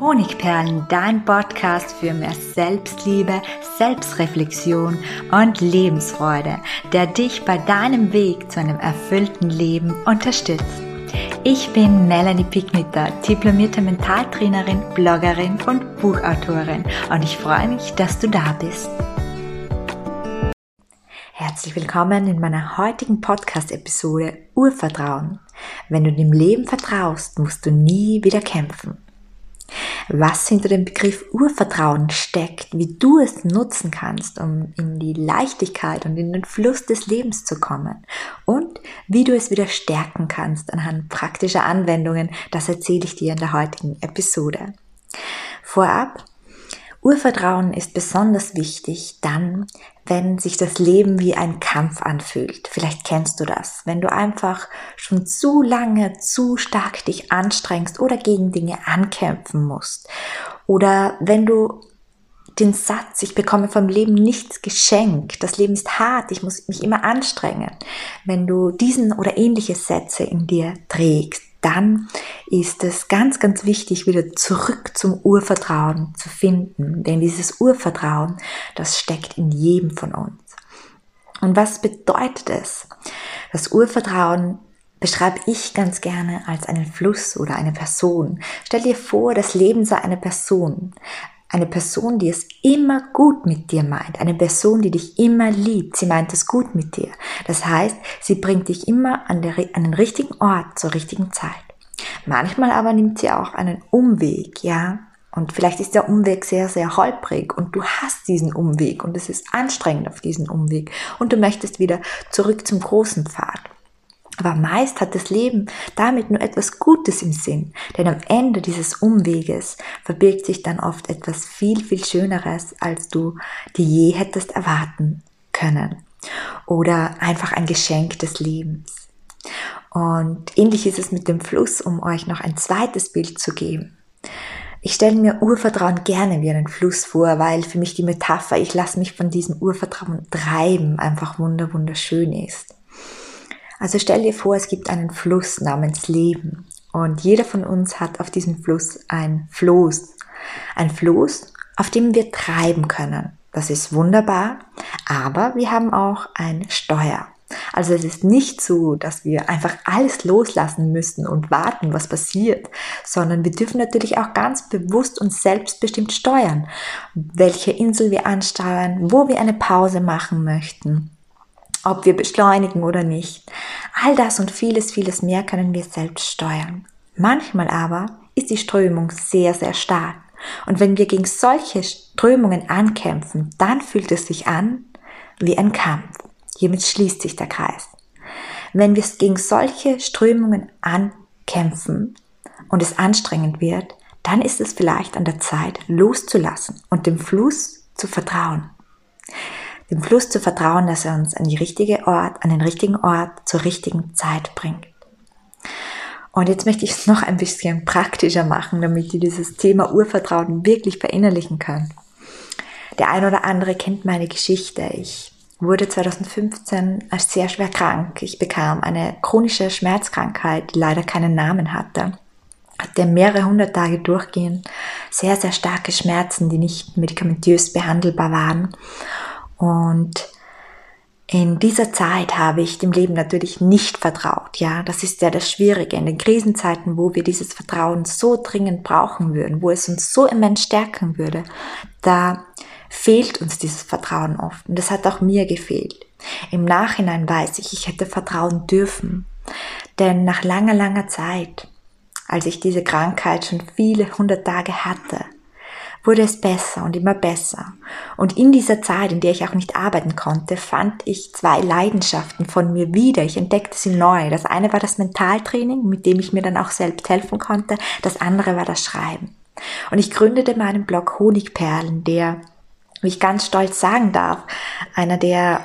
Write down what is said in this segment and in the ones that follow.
Honigperlen, dein Podcast für mehr Selbstliebe, Selbstreflexion und Lebensfreude, der dich bei deinem Weg zu einem erfüllten Leben unterstützt. Ich bin Melanie Picknitter, diplomierte Mentaltrainerin, Bloggerin und Buchautorin und ich freue mich, dass du da bist. Herzlich willkommen in meiner heutigen Podcast-Episode Urvertrauen. Wenn du dem Leben vertraust, musst du nie wieder kämpfen was hinter dem Begriff Urvertrauen steckt, wie du es nutzen kannst, um in die Leichtigkeit und in den Fluss des Lebens zu kommen und wie du es wieder stärken kannst anhand praktischer Anwendungen, das erzähle ich dir in der heutigen Episode. Vorab Urvertrauen ist besonders wichtig dann, wenn sich das Leben wie ein Kampf anfühlt. Vielleicht kennst du das, wenn du einfach schon zu lange, zu stark dich anstrengst oder gegen Dinge ankämpfen musst. Oder wenn du den Satz, ich bekomme vom Leben nichts geschenkt, das Leben ist hart, ich muss mich immer anstrengen. Wenn du diesen oder ähnliche Sätze in dir trägst, dann ist es ganz, ganz wichtig, wieder zurück zum Urvertrauen zu finden. Denn dieses Urvertrauen, das steckt in jedem von uns. Und was bedeutet es? Das Urvertrauen beschreibe ich ganz gerne als einen Fluss oder eine Person. Stell dir vor, das Leben sei eine Person. Eine Person, die es immer gut mit dir meint. Eine Person, die dich immer liebt. Sie meint es gut mit dir. Das heißt, sie bringt dich immer an, der, an den richtigen Ort zur richtigen Zeit. Manchmal aber nimmt sie auch einen Umweg, ja. Und vielleicht ist der Umweg sehr, sehr holprig und du hast diesen Umweg und es ist anstrengend auf diesen Umweg und du möchtest wieder zurück zum großen Pfad. Aber meist hat das Leben damit nur etwas Gutes im Sinn, denn am Ende dieses Umweges verbirgt sich dann oft etwas viel, viel Schöneres, als du dir je hättest erwarten können. Oder einfach ein Geschenk des Lebens. Und ähnlich ist es mit dem Fluss, um euch noch ein zweites Bild zu geben. Ich stelle mir Urvertrauen gerne wie einen Fluss vor, weil für mich die Metapher, ich lasse mich von diesem Urvertrauen treiben, einfach wunder, wunderschön ist. Also stell dir vor, es gibt einen Fluss namens Leben und jeder von uns hat auf diesem Fluss ein Floß. Ein Floß, auf dem wir treiben können. Das ist wunderbar, aber wir haben auch ein Steuer. Also es ist nicht so, dass wir einfach alles loslassen müssen und warten, was passiert, sondern wir dürfen natürlich auch ganz bewusst und selbstbestimmt steuern, welche Insel wir ansteuern, wo wir eine Pause machen möchten ob wir beschleunigen oder nicht. All das und vieles, vieles mehr können wir selbst steuern. Manchmal aber ist die Strömung sehr, sehr stark. Und wenn wir gegen solche Strömungen ankämpfen, dann fühlt es sich an wie ein Kampf. Hiermit schließt sich der Kreis. Wenn wir gegen solche Strömungen ankämpfen und es anstrengend wird, dann ist es vielleicht an der Zeit loszulassen und dem Fluss zu vertrauen dem Fluss zu vertrauen, dass er uns an die richtige Ort, an den richtigen Ort zur richtigen Zeit bringt. Und jetzt möchte ich es noch ein bisschen praktischer machen, damit ihr dieses Thema Urvertrauen wirklich verinnerlichen könnt. Der ein oder andere kennt meine Geschichte. Ich wurde 2015 als sehr schwer krank. Ich bekam eine chronische Schmerzkrankheit, die leider keinen Namen hatte. Hatte mehrere hundert Tage durchgehend sehr, sehr starke Schmerzen, die nicht medikamentös behandelbar waren. Und in dieser Zeit habe ich dem Leben natürlich nicht vertraut. Ja, das ist ja das Schwierige. In den Krisenzeiten, wo wir dieses Vertrauen so dringend brauchen würden, wo es uns so immens stärken würde, da fehlt uns dieses Vertrauen oft. Und das hat auch mir gefehlt. Im Nachhinein weiß ich, ich hätte vertrauen dürfen. Denn nach langer, langer Zeit, als ich diese Krankheit schon viele hundert Tage hatte, wurde es besser und immer besser. Und in dieser Zeit, in der ich auch nicht arbeiten konnte, fand ich zwei Leidenschaften von mir wieder. Ich entdeckte sie neu. Das eine war das Mentaltraining, mit dem ich mir dann auch selbst helfen konnte. Das andere war das Schreiben. Und ich gründete meinen Blog Honigperlen, der, wie ich ganz stolz sagen darf, einer der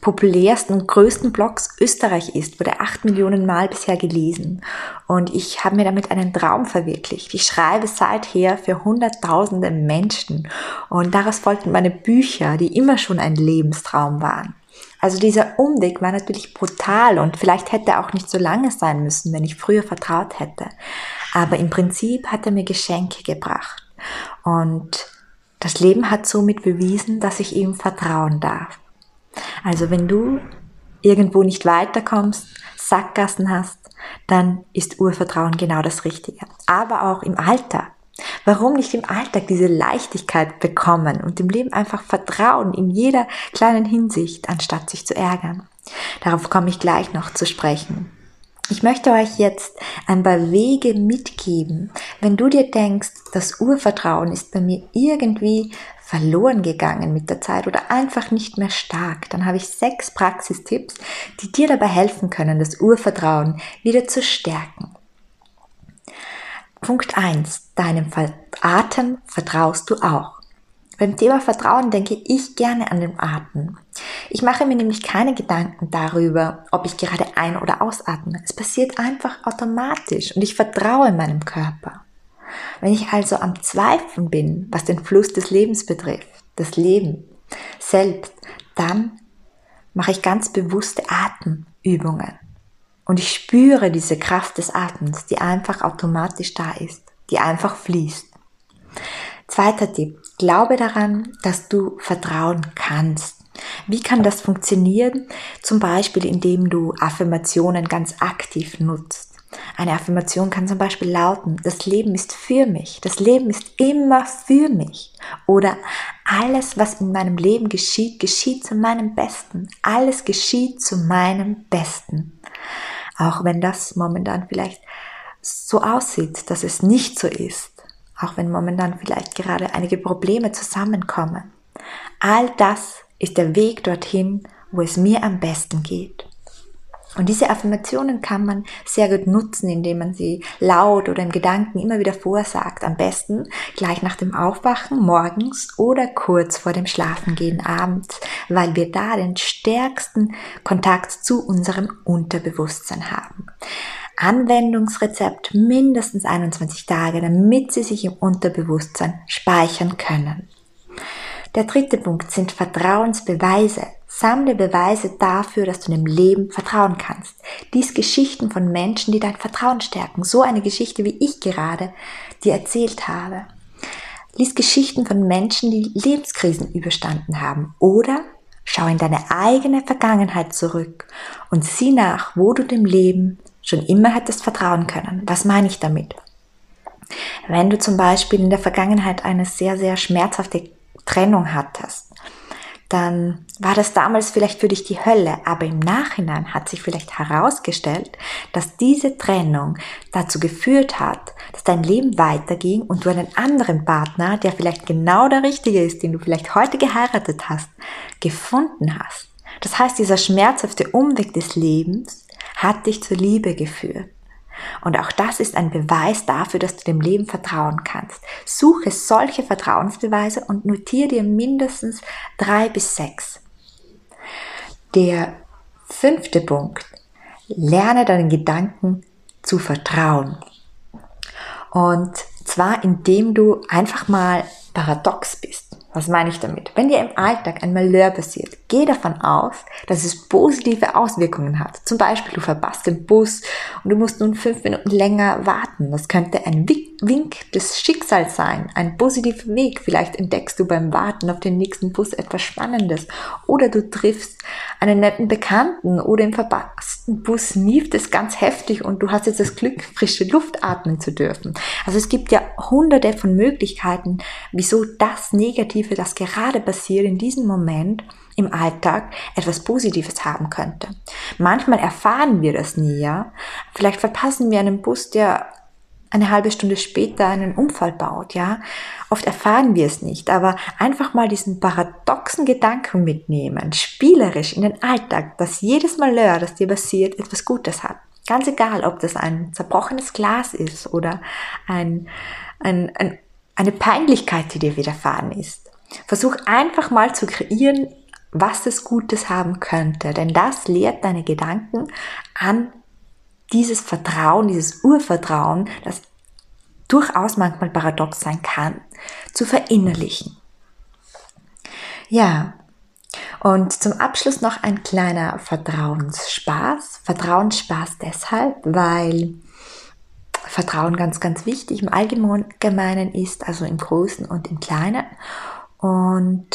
populärsten und größten Blogs Österreich ist, wurde acht Millionen Mal bisher gelesen. Und ich habe mir damit einen Traum verwirklicht. Ich schreibe seither für hunderttausende Menschen. Und daraus folgten meine Bücher, die immer schon ein Lebenstraum waren. Also dieser Umweg war natürlich brutal und vielleicht hätte er auch nicht so lange sein müssen, wenn ich früher vertraut hätte. Aber im Prinzip hat er mir Geschenke gebracht. Und das Leben hat somit bewiesen, dass ich ihm vertrauen darf. Also wenn du irgendwo nicht weiterkommst, Sackgassen hast, dann ist Urvertrauen genau das Richtige. Aber auch im Alltag. Warum nicht im Alltag diese Leichtigkeit bekommen und dem Leben einfach vertrauen in jeder kleinen Hinsicht, anstatt sich zu ärgern? Darauf komme ich gleich noch zu sprechen. Ich möchte euch jetzt ein paar Wege mitgeben, wenn du dir denkst, das Urvertrauen ist bei mir irgendwie verloren gegangen mit der Zeit oder einfach nicht mehr stark, dann habe ich sechs Praxistipps, die dir dabei helfen können, das Urvertrauen wieder zu stärken. Punkt eins: Deinem Atem vertraust du auch. Beim Thema Vertrauen denke ich gerne an den Atem. Ich mache mir nämlich keine Gedanken darüber, ob ich gerade ein- oder ausatme. Es passiert einfach automatisch und ich vertraue meinem Körper. Wenn ich also am Zweifeln bin, was den Fluss des Lebens betrifft, das Leben selbst, dann mache ich ganz bewusste Atemübungen. Und ich spüre diese Kraft des Atems, die einfach automatisch da ist, die einfach fließt. Zweiter Tipp. Glaube daran, dass du vertrauen kannst. Wie kann das funktionieren? Zum Beispiel, indem du Affirmationen ganz aktiv nutzt. Eine Affirmation kann zum Beispiel lauten, das Leben ist für mich, das Leben ist immer für mich. Oder alles, was in meinem Leben geschieht, geschieht zu meinem Besten. Alles geschieht zu meinem Besten. Auch wenn das momentan vielleicht so aussieht, dass es nicht so ist auch wenn momentan vielleicht gerade einige Probleme zusammenkommen. All das ist der Weg dorthin, wo es mir am besten geht. Und diese Affirmationen kann man sehr gut nutzen, indem man sie laut oder in Gedanken immer wieder vorsagt. Am besten gleich nach dem Aufwachen morgens oder kurz vor dem Schlafengehen abends, weil wir da den stärksten Kontakt zu unserem Unterbewusstsein haben. Anwendungsrezept mindestens 21 Tage, damit Sie sich im Unterbewusstsein speichern können. Der dritte Punkt sind Vertrauensbeweise. Sammle Beweise dafür, dass du dem Leben vertrauen kannst. Dies Geschichten von Menschen, die dein Vertrauen stärken. So eine Geschichte, wie ich gerade dir erzählt habe. Lies Geschichten von Menschen, die Lebenskrisen überstanden haben. Oder schau in deine eigene Vergangenheit zurück und sieh nach, wo du dem Leben schon immer hättest vertrauen können. Was meine ich damit? Wenn du zum Beispiel in der Vergangenheit eine sehr, sehr schmerzhafte Trennung hattest, dann war das damals vielleicht für dich die Hölle, aber im Nachhinein hat sich vielleicht herausgestellt, dass diese Trennung dazu geführt hat, dass dein Leben weiterging und du einen anderen Partner, der vielleicht genau der richtige ist, den du vielleicht heute geheiratet hast, gefunden hast. Das heißt, dieser schmerzhafte Umweg des Lebens hat dich zur Liebe geführt. Und auch das ist ein Beweis dafür, dass du dem Leben vertrauen kannst. Suche solche Vertrauensbeweise und notiere dir mindestens drei bis sechs. Der fünfte Punkt. Lerne deinen Gedanken zu vertrauen. Und zwar indem du einfach mal paradox bist. Was meine ich damit? Wenn dir im Alltag ein Malheur passiert, geh davon aus, dass es positive Auswirkungen hat. Zum Beispiel, du verpasst den Bus und du musst nun fünf Minuten länger warten. Das könnte ein Wink des Schicksals sein, ein positiver Weg. Vielleicht entdeckst du beim Warten auf den nächsten Bus etwas Spannendes. Oder du triffst einen netten Bekannten oder im verpassten Bus nieft es ganz heftig und du hast jetzt das Glück, frische Luft atmen zu dürfen. Also es gibt ja hunderte von Möglichkeiten, wieso das Negative Negative, das gerade passiert in diesem Moment im Alltag, etwas Positives haben könnte. Manchmal erfahren wir das nie, ja. Vielleicht verpassen wir einen Bus, der eine halbe Stunde später einen Unfall baut, ja. Oft erfahren wir es nicht, aber einfach mal diesen paradoxen Gedanken mitnehmen, spielerisch in den Alltag, dass jedes Malheur, das dir passiert, etwas Gutes hat. Ganz egal, ob das ein zerbrochenes Glas ist oder ein, ein, ein, eine Peinlichkeit, die dir widerfahren ist. Versuch einfach mal zu kreieren, was es Gutes haben könnte, denn das lehrt deine Gedanken an dieses Vertrauen, dieses Urvertrauen, das durchaus manchmal paradox sein kann, zu verinnerlichen. Ja, Und zum Abschluss noch ein kleiner Vertrauensspaß. Vertrauensspaß deshalb, weil Vertrauen ganz, ganz wichtig im Allgemeinen ist, also im Großen und im Kleinen. Und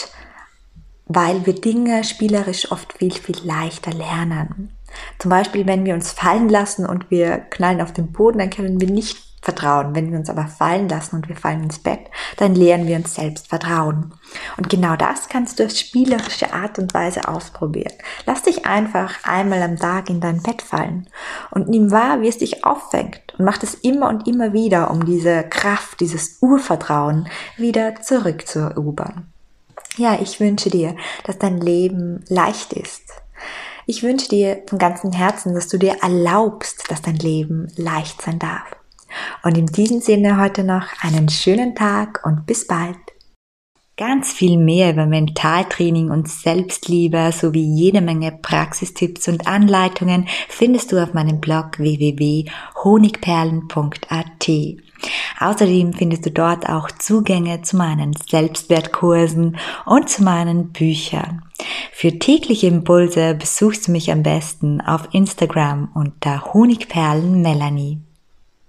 weil wir Dinge spielerisch oft viel, viel leichter lernen. Zum Beispiel, wenn wir uns fallen lassen und wir knallen auf den Boden, dann können wir nicht vertrauen. Wenn wir uns aber fallen lassen und wir fallen ins Bett, dann lernen wir uns selbst vertrauen. Und genau das kannst du auf spielerische Art und Weise ausprobieren. Lass dich einfach einmal am Tag in dein Bett fallen und nimm wahr, wie es dich auffängt und mach das immer und immer wieder, um diese Kraft, dieses Urvertrauen wieder zurück zu erobern. Ja, ich wünsche dir, dass dein Leben leicht ist. Ich wünsche dir von ganzem Herzen, dass du dir erlaubst, dass dein Leben leicht sein darf. Und in diesem Sinne heute noch einen schönen Tag und bis bald. Ganz viel mehr über Mentaltraining und Selbstliebe sowie jede Menge Praxistipps und Anleitungen findest du auf meinem Blog www.honigperlen.at. Außerdem findest du dort auch Zugänge zu meinen Selbstwertkursen und zu meinen Büchern. Für tägliche Impulse besuchst du mich am besten auf Instagram unter Honigperlen Melanie.